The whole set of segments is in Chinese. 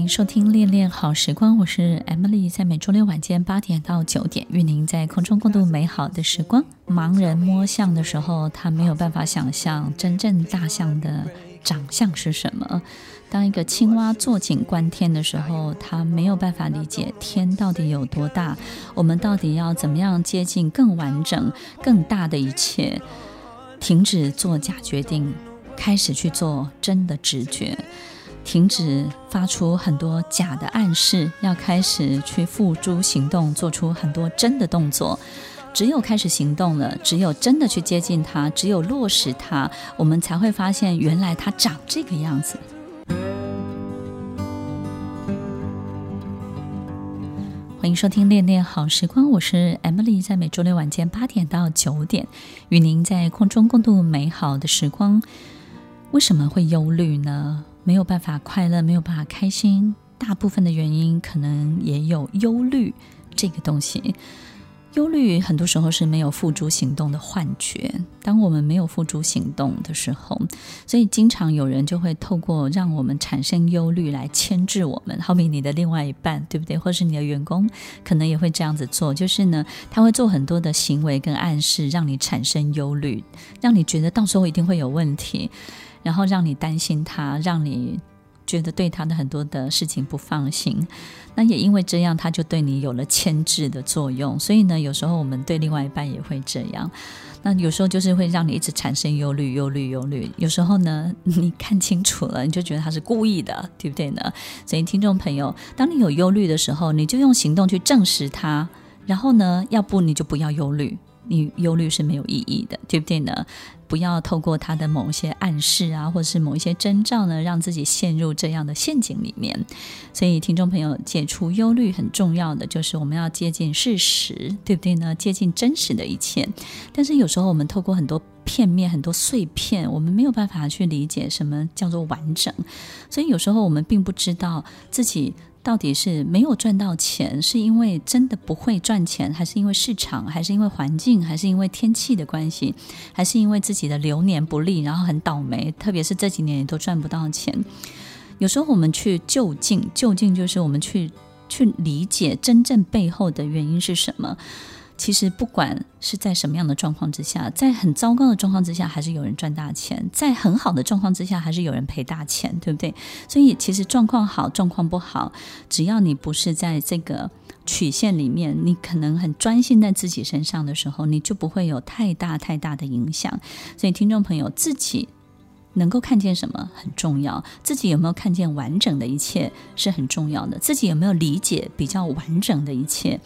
欢迎收听《恋恋好时光》，我是 Emily，在每周六晚间八点到九点，与您在空中共度美好的时光。盲人摸象的时候，他没有办法想象真正大象的长相是什么；当一个青蛙坐井观天的时候，他没有办法理解天到底有多大，我们到底要怎么样接近更完整、更大的一切。停止做假决定，开始去做真的直觉。停止发出很多假的暗示，要开始去付诸行动，做出很多真的动作。只有开始行动了，只有真的去接近它，只有落实它，我们才会发现原来它长这个样子。欢迎收听《恋恋好时光》，我是 Emily，在每周六晚间八点到九点，与您在空中共度美好的时光。为什么会忧虑呢？没有办法快乐，没有办法开心，大部分的原因可能也有忧虑这个东西。忧虑很多时候是没有付诸行动的幻觉。当我们没有付诸行动的时候，所以经常有人就会透过让我们产生忧虑来牵制我们。好比你的另外一半，对不对？或是你的员工，可能也会这样子做。就是呢，他会做很多的行为跟暗示，让你产生忧虑，让你觉得到时候一定会有问题。然后让你担心他，让你觉得对他的很多的事情不放心。那也因为这样，他就对你有了牵制的作用。所以呢，有时候我们对另外一半也会这样。那有时候就是会让你一直产生忧虑、忧虑、忧虑。有时候呢，你看清楚了，你就觉得他是故意的，对不对呢？所以，听众朋友，当你有忧虑的时候，你就用行动去证实他。然后呢，要不你就不要忧虑。你忧虑是没有意义的，对不对呢？不要透过他的某一些暗示啊，或者是某一些征兆呢，让自己陷入这样的陷阱里面。所以，听众朋友，解除忧虑很重要的就是我们要接近事实，对不对呢？接近真实的一切。但是有时候我们透过很多片面、很多碎片，我们没有办法去理解什么叫做完整。所以有时候我们并不知道自己。到底是没有赚到钱，是因为真的不会赚钱，还是因为市场，还是因为环境，还是因为天气的关系，还是因为自己的流年不利，然后很倒霉？特别是这几年也都赚不到钱。有时候我们去就近，就近就是我们去去理解真正背后的原因是什么。其实不管是在什么样的状况之下，在很糟糕的状况之下，还是有人赚大钱；在很好的状况之下，还是有人赔大钱，对不对？所以其实状况好，状况不好，只要你不是在这个曲线里面，你可能很专心在自己身上的时候，你就不会有太大太大的影响。所以听众朋友，自己能够看见什么很重要，自己有没有看见完整的一切是很重要的，自己有没有理解比较完整的一切。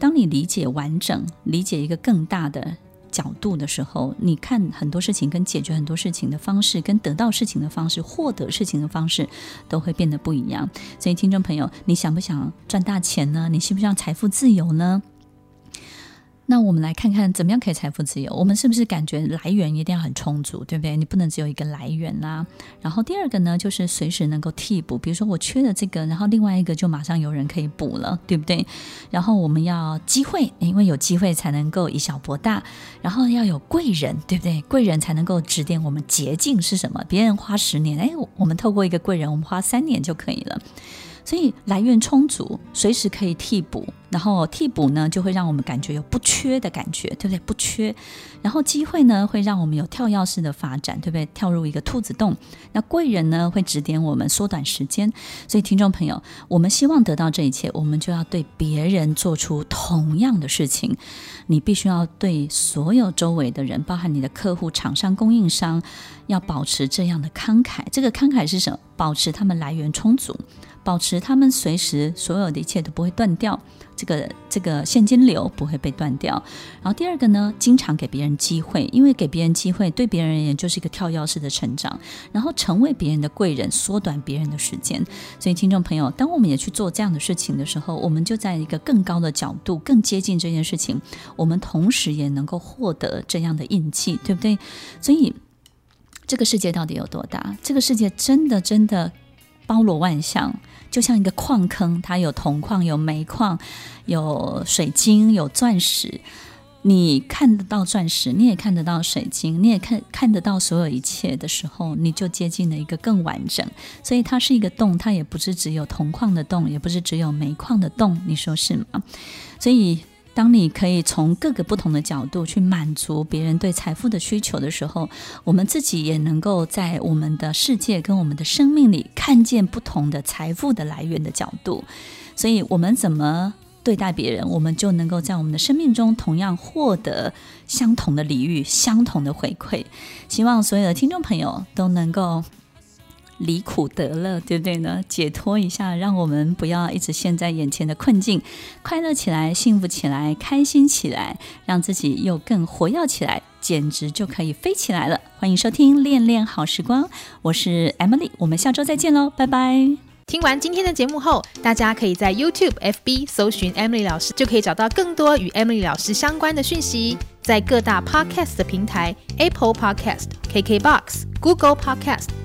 当你理解完整，理解一个更大的角度的时候，你看很多事情跟解决很多事情的方式，跟得到事情的方式，获得事情的方式，都会变得不一样。所以，听众朋友，你想不想赚大钱呢？你希不希望财富自由呢？那我们来看看怎么样可以财富自由？我们是不是感觉来源一定要很充足，对不对？你不能只有一个来源啦。然后第二个呢，就是随时能够替补，比如说我缺了这个，然后另外一个就马上有人可以补了，对不对？然后我们要机会，因为有机会才能够以小博大。然后要有贵人，对不对？贵人才能够指点我们捷径是什么？别人花十年，哎，我们透过一个贵人，我们花三年就可以了。所以来源充足，随时可以替补，然后替补呢，就会让我们感觉有不缺的感觉，对不对？不缺，然后机会呢，会让我们有跳跃式的发展，对不对？跳入一个兔子洞。那贵人呢，会指点我们缩短时间。所以听众朋友，我们希望得到这一切，我们就要对别人做出同样的事情。你必须要对所有周围的人，包含你的客户、厂商、供应商，要保持这样的慷慨。这个慷慨是什么？保持他们来源充足。保持他们随时所有的一切都不会断掉，这个这个现金流不会被断掉。然后第二个呢，经常给别人机会，因为给别人机会对别人而言就是一个跳跃式的成长，然后成为别人的贵人，缩短别人的时间。所以听众朋友，当我们也去做这样的事情的时候，我们就在一个更高的角度，更接近这件事情，我们同时也能够获得这样的印记，对不对？所以这个世界到底有多大？这个世界真的真的。包罗万象，就像一个矿坑，它有铜矿、有煤矿、有水晶、有钻石。你看得到钻石，你也看得到水晶，你也看看得到所有一切的时候，你就接近了一个更完整。所以它是一个洞，它也不是只有铜矿的洞，也不是只有煤矿的洞，你说是吗？所以，当你可以从各个不同的角度去满足别人对财富的需求的时候，我们自己也能够在我们的世界跟我们的生命里看见不同的财富的来源的角度。所以，我们怎么对待别人，我们就能够在我们的生命中同样获得相同的礼遇、相同的回馈。希望所有的听众朋友都能够离苦得乐，对不对呢？解脱一下，让我们不要一直陷在眼前的困境，快乐起来、幸福起来、开心起来，让自己又更活跃起来，简直就可以飞起来了。欢迎收听《恋恋好时光》，我是 Emily，我们下周再见喽，拜拜。听完今天的节目后，大家可以在 YouTube、FB 搜寻 Emily 老师，就可以找到更多与 Emily 老师相关的讯息。在各大 Podcast 的平台，Apple Podcast、KKBox、Google Podcast、